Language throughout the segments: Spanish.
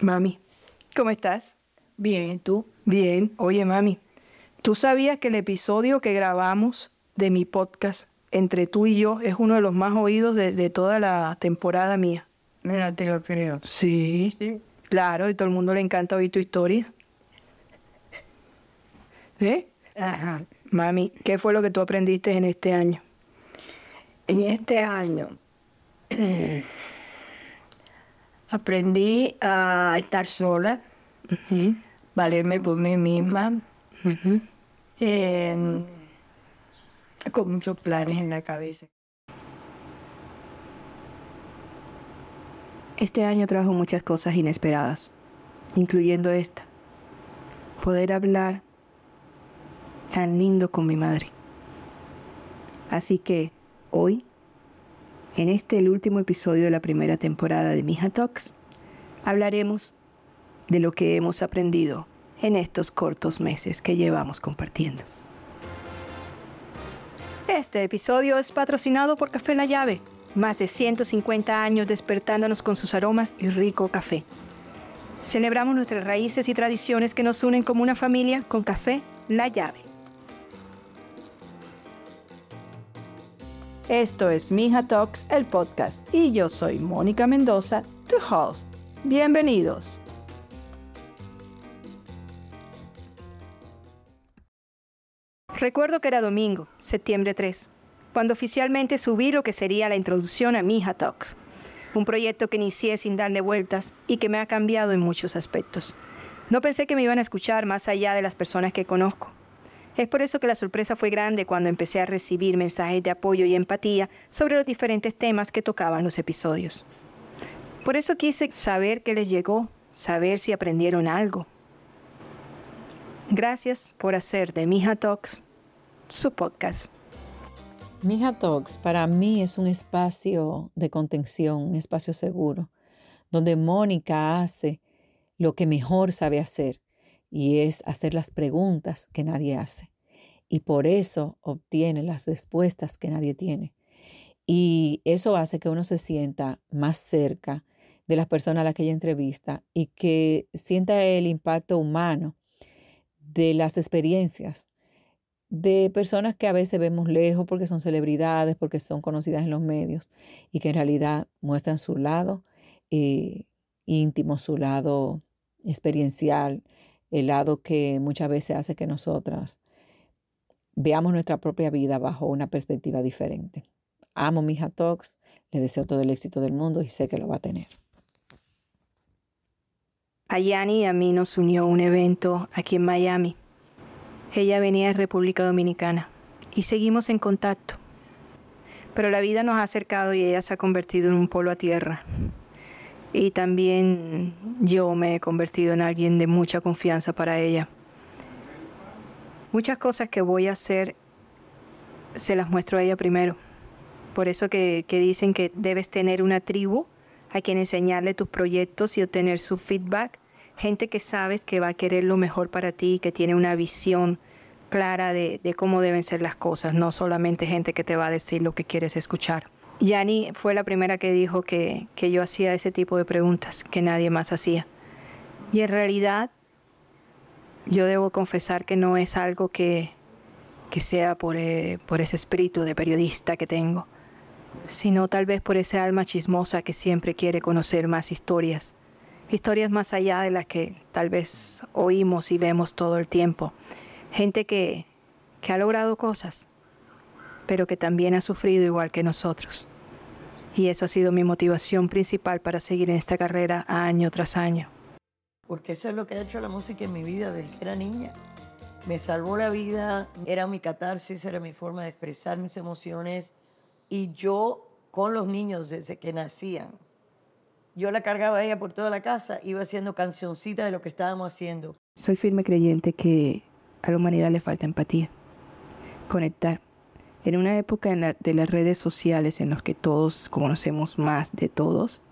Mami, ¿cómo estás? Bien, ¿y tú? Bien. Oye, mami, ¿tú sabías que el episodio que grabamos de mi podcast entre tú y yo es uno de los más oídos de, toda la temporada mía? Mira, te lo creo. Sí, sí. Claro, y todo el mundo le encanta oír tu historia. ¿Eh? Ajá. Mami, ¿qué fue lo que tú aprendiste en este año? En este año aprendí a estar sola, valerme por mí misma, con muchos planes en la cabeza. Este año trajo muchas cosas inesperadas, incluyendo esta. Poder hablar tan lindo con mi madre. Así que hoy, en este el último episodio de la primera temporada de Mija Talks, hablaremos de lo que hemos aprendido en estos cortos meses que llevamos compartiendo. Este episodio es patrocinado por Café La Llave, más de 150 años despertándonos con sus aromas y rico café. Celebramos nuestras raíces y tradiciones que nos unen como una familia con Café La Llave. Esto es Mija Talks, el podcast, y yo soy Mónica Mendoza, tu host. Bienvenidos. Recuerdo que era domingo, septiembre 3, cuando oficialmente subí lo que sería la introducción a Mija Talks, un proyecto que inicié sin darle vueltas y que me ha cambiado en muchos aspectos. No pensé que me iban a escuchar más allá de las personas que conozco. Es por eso que la sorpresa fue grande cuando empecé a recibir mensajes de apoyo y empatía sobre los diferentes temas que tocaban los episodios. Por eso quise saber qué les llegó, saber si aprendieron algo. Gracias por hacer de Mija Talks su podcast. Mija Talks para mí es un espacio de contención, un espacio seguro, donde Mónica hace lo que mejor sabe hacer y es hacer las preguntas que nadie hace. Y por eso obtiene las respuestas que nadie tiene. Y eso hace que uno se sienta más cerca de las personas a las que ella entrevista y que sienta el impacto humano de las experiencias de personas que a veces vemos lejos porque son celebridades, porque son conocidas en los medios y que en realidad muestran su lado eh, íntimo, su lado experiencial, el lado que muchas veces hace que nosotras veamos nuestra propia vida bajo una perspectiva diferente. Amo mi Talks, le deseo todo el éxito del mundo y sé que lo va a tener. A Yani y a mí nos unió un evento aquí en Miami. Ella venía de República Dominicana y seguimos en contacto. Pero la vida nos ha acercado y ella se ha convertido en un polo a tierra. Y también yo me he convertido en alguien de mucha confianza para ella. Muchas cosas que voy a hacer se las muestro a ella primero. Por eso que, dicen que debes tener una tribu a quien enseñarle tus proyectos y obtener su feedback. Gente que sabes que va a querer lo mejor para ti, que tiene una visión clara de, de cómo deben ser las cosas, no solamente gente que te va a decir lo que quieres escuchar. Yani fue la primera que dijo que, yo hacía ese tipo de preguntas que nadie más hacía. Y en realidad, yo debo confesar que no es algo que, sea por, eh, por ese espíritu de periodista que tengo, sino tal vez por ese alma chismosa que siempre quiere conocer más historias, historias más allá de las que tal vez oímos y vemos todo el tiempo. Gente que, que ha logrado cosas, pero que también ha sufrido igual que nosotros. Y eso ha sido mi motivación principal para seguir en esta carrera año tras año. Porque eso es lo que ha hecho la música en mi vida desde que era niña. Me salvó la vida, era mi catarsis, era mi forma de expresar mis emociones. Y yo con los niños desde que nacían, yo la cargaba a ella por toda la casa, iba haciendo cancioncitas de lo que estábamos haciendo. Soy firme creyente que a la humanidad le falta empatía, conectar en una época de las redes sociales en los que todos conocemos más de todos,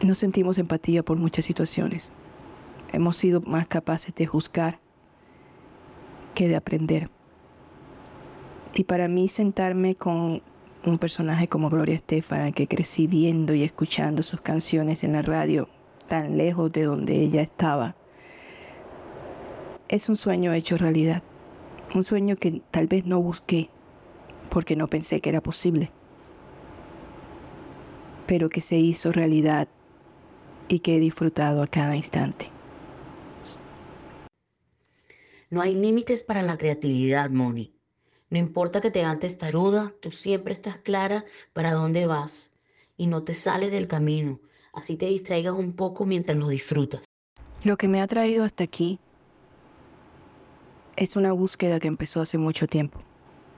no sentimos empatía por muchas situaciones. Hemos sido más capaces de juzgar que de aprender. Y para mí sentarme con un personaje como Gloria Estefan, que crecí viendo y escuchando sus canciones en la radio tan lejos de donde ella estaba. Es un sueño hecho realidad, un sueño que tal vez no busqué porque no pensé que era posible, pero que se hizo realidad y que he disfrutado a cada instante. No hay límites para la creatividad, Moni. No importa que te antes taruda, tú siempre estás clara para dónde vas y no te sales del camino. Así te distraigas un poco mientras lo disfrutas. Lo que me ha traído hasta aquí es una búsqueda que empezó hace mucho tiempo.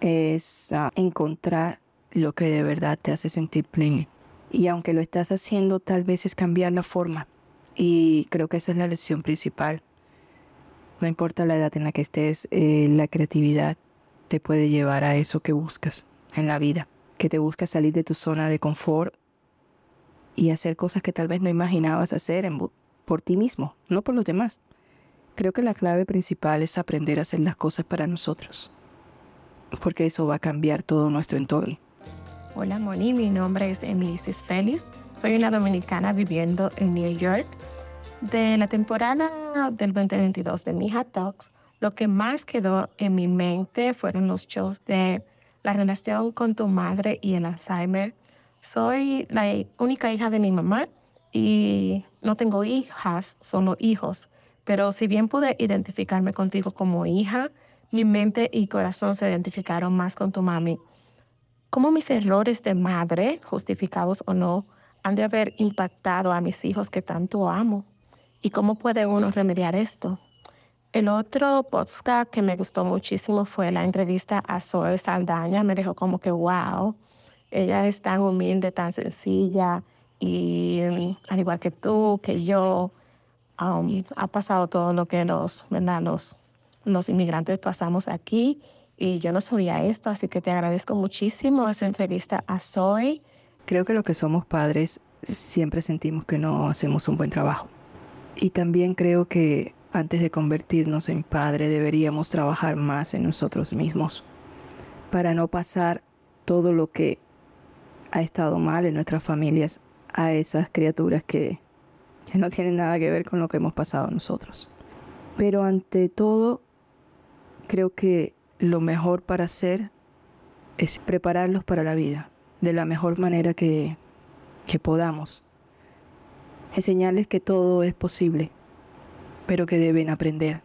Es ah, encontrar lo que de verdad te hace sentir pleno. Y aunque lo estás haciendo, tal vez es cambiar la forma. Y creo que esa es la lección principal. No importa la edad en la que estés, eh, la creatividad te puede llevar a eso que buscas en la vida, que te busca salir de tu zona de confort y hacer cosas que tal vez no imaginabas hacer por ti mismo, no por los demás. Creo que la clave principal es aprender a hacer las cosas para nosotros, porque eso va a cambiar todo nuestro entorno. Hola Moni, mi nombre es Emily Félix, soy una dominicana viviendo en New York. De la temporada del 2022 de Mija Talks, lo que más quedó en mi mente fueron los shows de la relación con tu madre y el Alzheimer. Soy la única hija de mi mamá y no tengo hijas, solo hijos. Pero si bien pude identificarme contigo como hija, mi mente y corazón se identificaron más con tu mami. ¿Cómo mis errores de madre, justificados o no, han de haber impactado a mis hijos que tanto amo? ¿Y cómo puede uno remediar esto? El otro podcast que me gustó muchísimo fue la entrevista a Zoe Saldaña. Me dejó como que, wow, ella es tan humilde, tan sencilla y al igual que tú, que yo, um, ha pasado todo lo que los, los, inmigrantes pasamos aquí y yo no sabía esto, así que te agradezco muchísimo esa entrevista a Zoe. Creo que los que somos padres siempre sentimos que no hacemos un buen trabajo. Y también creo que antes de convertirnos en padre deberíamos trabajar más en nosotros mismos para no pasar todo lo que ha estado mal en nuestras familias a esas criaturas que, que no tienen nada que ver con lo que hemos pasado nosotros. Pero ante todo, creo que lo mejor para hacer es prepararlos para la vida de la mejor manera que, que podamos. Enseñarles que todo es posible pero que deben aprender,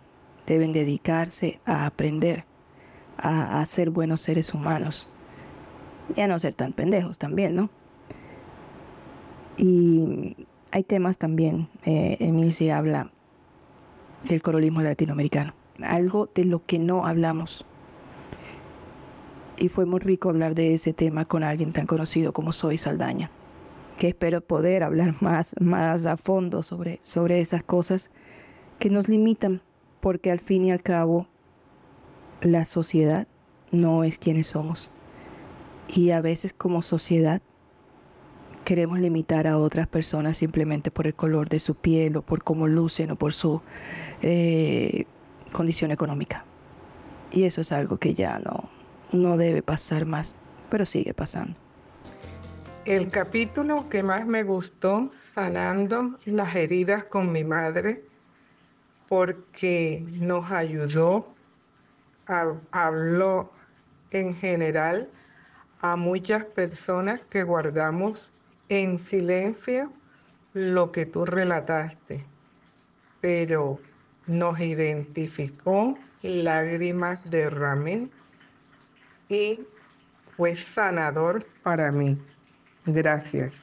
deben dedicarse a aprender, a, ser buenos seres humanos y a no ser tan pendejos también, ¿no? Y hay temas también, eh, Emilce habla del corolismo latinoamericano, algo de lo que no hablamos. Y fue muy rico hablar de ese tema con alguien tan conocido como Soy Saldaña, que espero poder hablar más, más a fondo sobre, sobre esas cosas que nos limitan, porque al fin y al cabo la sociedad no es quienes somos. Y a veces como sociedad queremos limitar a otras personas simplemente por el color de su piel o por cómo lucen o por su eh, condición económica. Y eso es algo que ya no, no debe pasar más, pero sigue pasando. El capítulo que más me gustó, sanando las heridas con mi madre, porque nos ayudó, habló en general a muchas personas que guardamos en silencio lo que tú relataste, pero nos identificó, lágrimas derramé y fue sanador para mí. Gracias.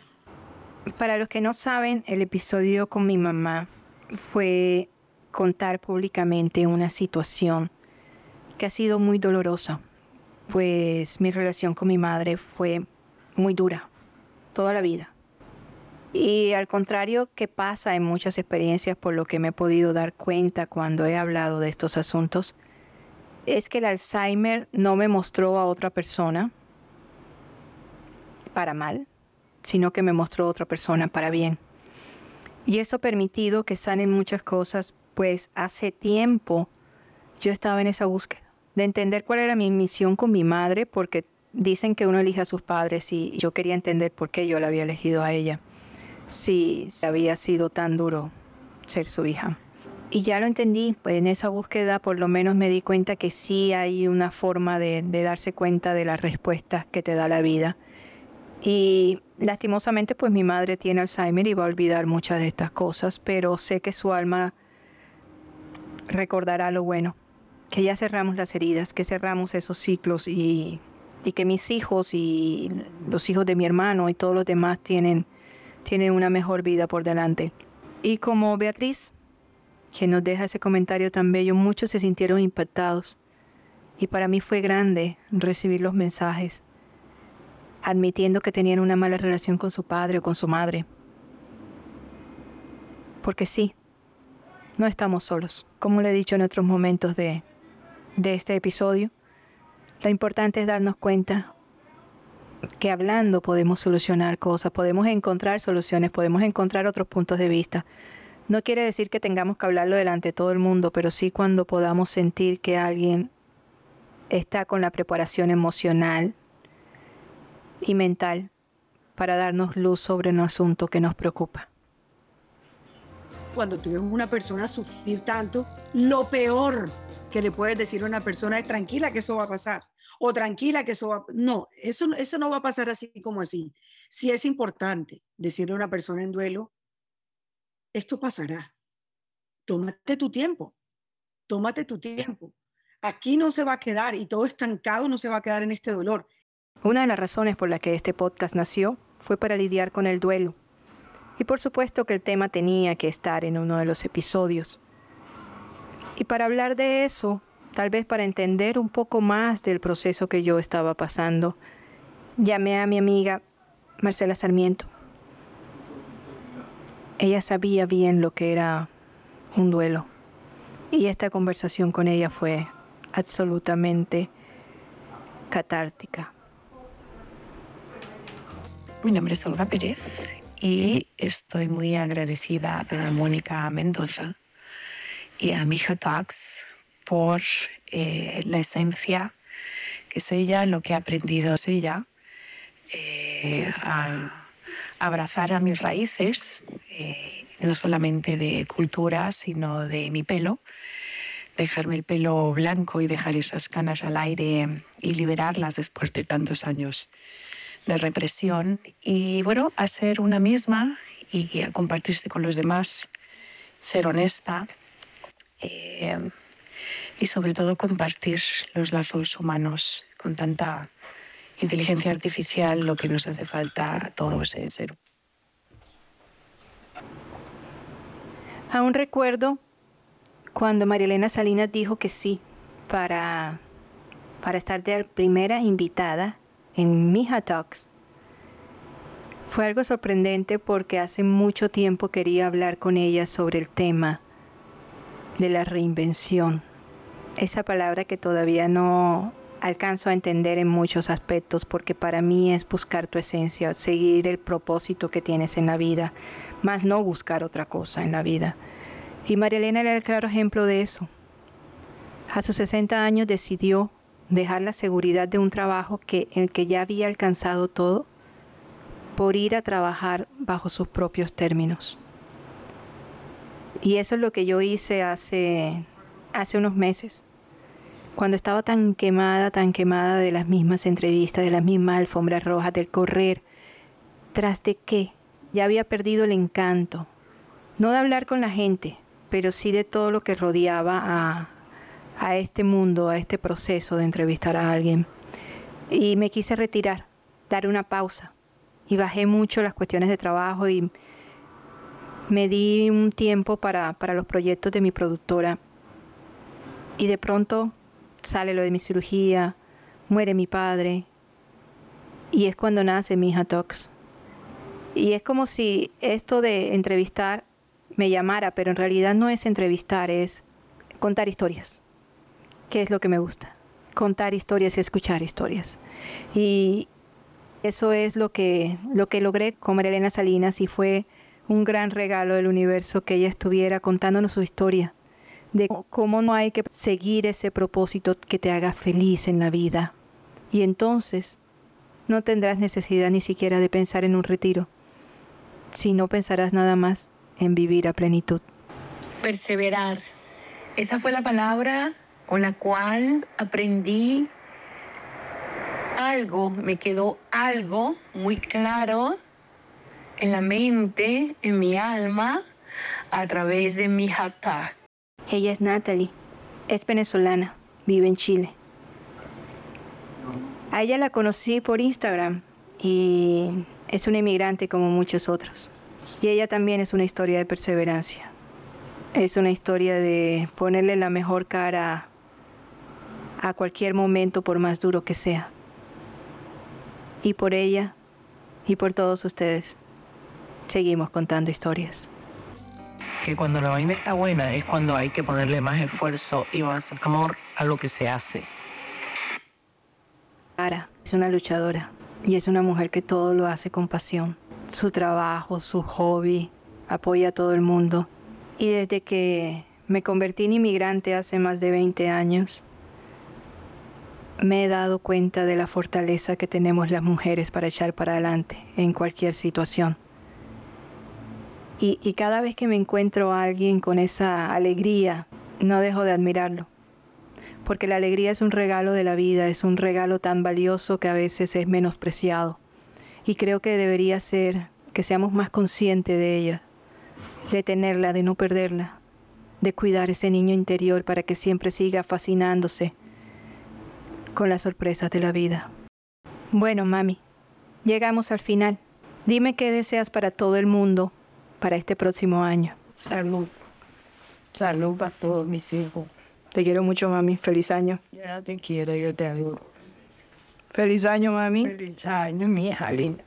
Para los que no saben, el episodio con mi mamá fue contar públicamente una situación que ha sido muy dolorosa, pues mi relación con mi madre fue muy dura toda la vida. Y al contrario que pasa en muchas experiencias por lo que me he podido dar cuenta cuando he hablado de estos asuntos, es que el Alzheimer no me mostró a otra persona para mal, sino que me mostró a otra persona para bien. Y eso ha permitido que sanen muchas cosas pues hace tiempo yo estaba en esa búsqueda de entender cuál era mi misión con mi madre, porque dicen que uno elige a sus padres y yo quería entender por qué yo la había elegido a ella. si había sido tan duro ser su hija. Y ya lo entendí, pues en esa búsqueda por lo menos me di cuenta que sí hay una forma de, de darse cuenta de las respuestas que te da la vida. Y lastimosamente pues mi madre tiene Alzheimer y va a olvidar muchas de estas cosas, pero sé que su alma recordará lo bueno, que ya cerramos las heridas, que cerramos esos ciclos y, y que mis hijos y los hijos de mi hermano y todos los demás tienen, tienen una mejor vida por delante. Y como Beatriz, que nos deja ese comentario tan bello, muchos se sintieron impactados. Y para mí fue grande recibir los mensajes admitiendo que tenían una mala relación con su padre o con su madre. Porque sí, no estamos solos. Como le he dicho en otros momentos de, de este episodio, lo importante es darnos cuenta que hablando podemos solucionar cosas, podemos encontrar soluciones, podemos encontrar otros puntos de vista. No quiere decir que tengamos que hablarlo delante de todo el mundo, pero sí cuando podamos sentir que alguien está con la preparación emocional, y mental para darnos luz sobre un asunto que nos preocupa. Cuando tú ves una persona sufrir tanto, lo peor que le puedes decir a una persona tranquila que eso va a pasar o tranquila que eso va. No, eso, eso no va a pasar así como así. Si es importante decirle a una persona en duelo, esto pasará. Tómate tu tiempo, tómate tu tiempo. Aquí no se va a quedar y todo estancado no se va a quedar en este dolor. Una de las razones por las que este podcast nació fue para lidiar con el duelo. Y por supuesto que el tema tenía que estar en uno de los episodios. Y para hablar de eso, tal vez para entender un poco más del proceso que yo estaba pasando, llamé a mi amiga Marcela Sarmiento. Ella sabía bien lo que era un duelo. Y esta conversación con ella fue absolutamente catártica. Mi nombre es Olga Pérez y estoy muy agradecida a Mónica Mendoza y a Mija Talks por eh, la esencia que es ella, lo que ha aprendido es ella, eh, a abrazar a mis raíces, eh, no solamente de cultura, sino de mi pelo, dejarme el pelo blanco y dejar esas canas al aire y liberarlas después de tantos años de represión. Y bueno, a ser una misma y a compartirse con los demás, ser honesta eh, y sobre todo compartir los lazos humanos con tanta inteligencia artificial, lo que nos hace falta a todos es ser. Aún recuerdo cuando María Elena Salinas dijo que sí para, para estar de primera invitada en Mija Talks. Fue algo sorprendente porque hace mucho tiempo quería hablar con ella sobre el tema de la reinvención. Esa palabra que todavía no alcanzo a entender en muchos aspectos porque para mí es buscar tu esencia, seguir el propósito que tienes en la vida, más no buscar otra cosa en la vida. Y María Elena era el claro ejemplo de eso. A sus 60 años decidió dejar la seguridad de un trabajo que, en el que ya había alcanzado todo por ir a trabajar bajo sus propios términos. Y eso es lo que yo hice hace, hace unos meses, cuando estaba tan quemada, tan quemada de las mismas entrevistas, de las mismas alfombras rojas, del correr, tras de qué ya había perdido el encanto, no de hablar con la gente, pero sí de todo lo que rodeaba a, a este mundo, a este proceso de entrevistar a alguien. Y me quise retirar, dar una pausa. Y bajé mucho las cuestiones de trabajo y me di un tiempo para, para los proyectos de mi productora. Y de pronto sale lo de mi cirugía, muere mi padre. Y es cuando nace mi hija Talks. Y es como si esto de entrevistar me llamara, pero en realidad no es entrevistar, es contar historias qué es lo que me gusta. Contar historias y escuchar historias. Y eso es lo que, lo que logré con Elena Salinas y fue un gran regalo del universo que ella estuviera contándonos su historia, de cómo no hay que seguir ese propósito que te haga feliz en la vida. Y entonces no tendrás necesidad ni siquiera de pensar en un retiro, si no pensarás nada más en vivir a plenitud. Perseverar. Esa fue la palabra con la cual aprendí algo, me quedó algo muy claro en la mente, en mi alma, a través de mi hashtag. Ella es Natalie, es venezolana, vive en Chile. A ella la conocí por Instagram y es una inmigrante como muchos otros. Y ella también es una historia de perseverancia. Es una historia de ponerle la mejor cara a cualquier momento por más duro que sea. Y por ella y por todos ustedes, seguimos contando historias. Que cuando la vaina está buena es cuando hay que ponerle más esfuerzo y más amor a lo que se hace. Ara es una luchadora y es una mujer que todo lo hace con pasión. Su trabajo, su hobby, apoya a todo el mundo. Y desde que me convertí en inmigrante hace más de 20 años, me he dado cuenta de la fortaleza que tenemos las mujeres para echar para adelante en cualquier situación. Y, cada vez que me encuentro a alguien con esa alegría, no dejo de admirarlo. Porque la alegría es un regalo de la vida, es un regalo tan valioso que a veces es menospreciado. Y creo que debería ser que seamos más conscientes de ella, de tenerla, de no perderla, de cuidar ese niño interior para que siempre siga fascinándose con las sorpresas de la vida. Bueno, mami, llegamos al final. Dime qué deseas para todo el mundo para este próximo año. Salud. Salud para todos mis hijos. Te quiero mucho, mami. Feliz año. Yo te quiero, yo te adoro. Feliz año, mami. Feliz año, mi hija linda.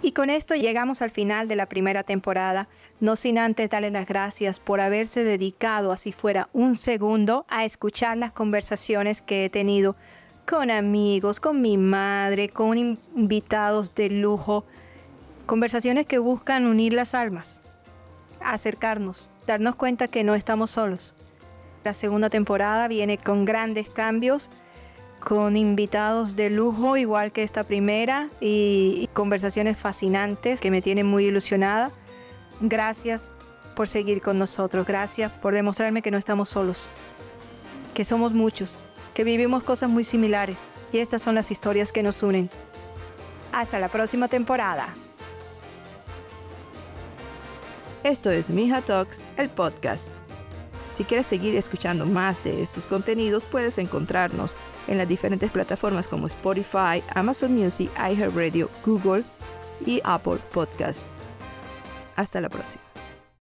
Y con esto llegamos al final de la primera temporada, no sin antes darle las gracias por haberse dedicado, así fuera un segundo, a escuchar las conversaciones que he tenido con amigos, con mi madre, con invitados de lujo. Conversaciones que buscan unir las almas, acercarnos, darnos cuenta que no estamos solos. La segunda temporada viene con grandes cambios con invitados de lujo, igual que esta primera, y, conversaciones fascinantes que me tienen muy ilusionada. Gracias por seguir con nosotros, gracias por demostrarme que no estamos solos, que somos muchos, que vivimos cosas muy similares, y estas son las historias que nos unen. Hasta la próxima temporada. Esto es Mija Talks, el podcast. Si quieres seguir escuchando más de estos contenidos, puedes encontrarnos en las diferentes plataformas como Spotify, Amazon Music, iHeartRadio, Google y Apple Podcasts. Hasta la próxima.